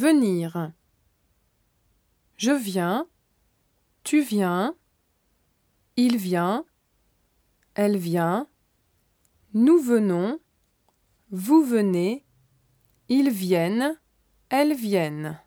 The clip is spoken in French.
Venir. Je viens. Tu viens. Il vient. Elle vient. Nous venons. Vous venez. Ils viennent. Elles viennent.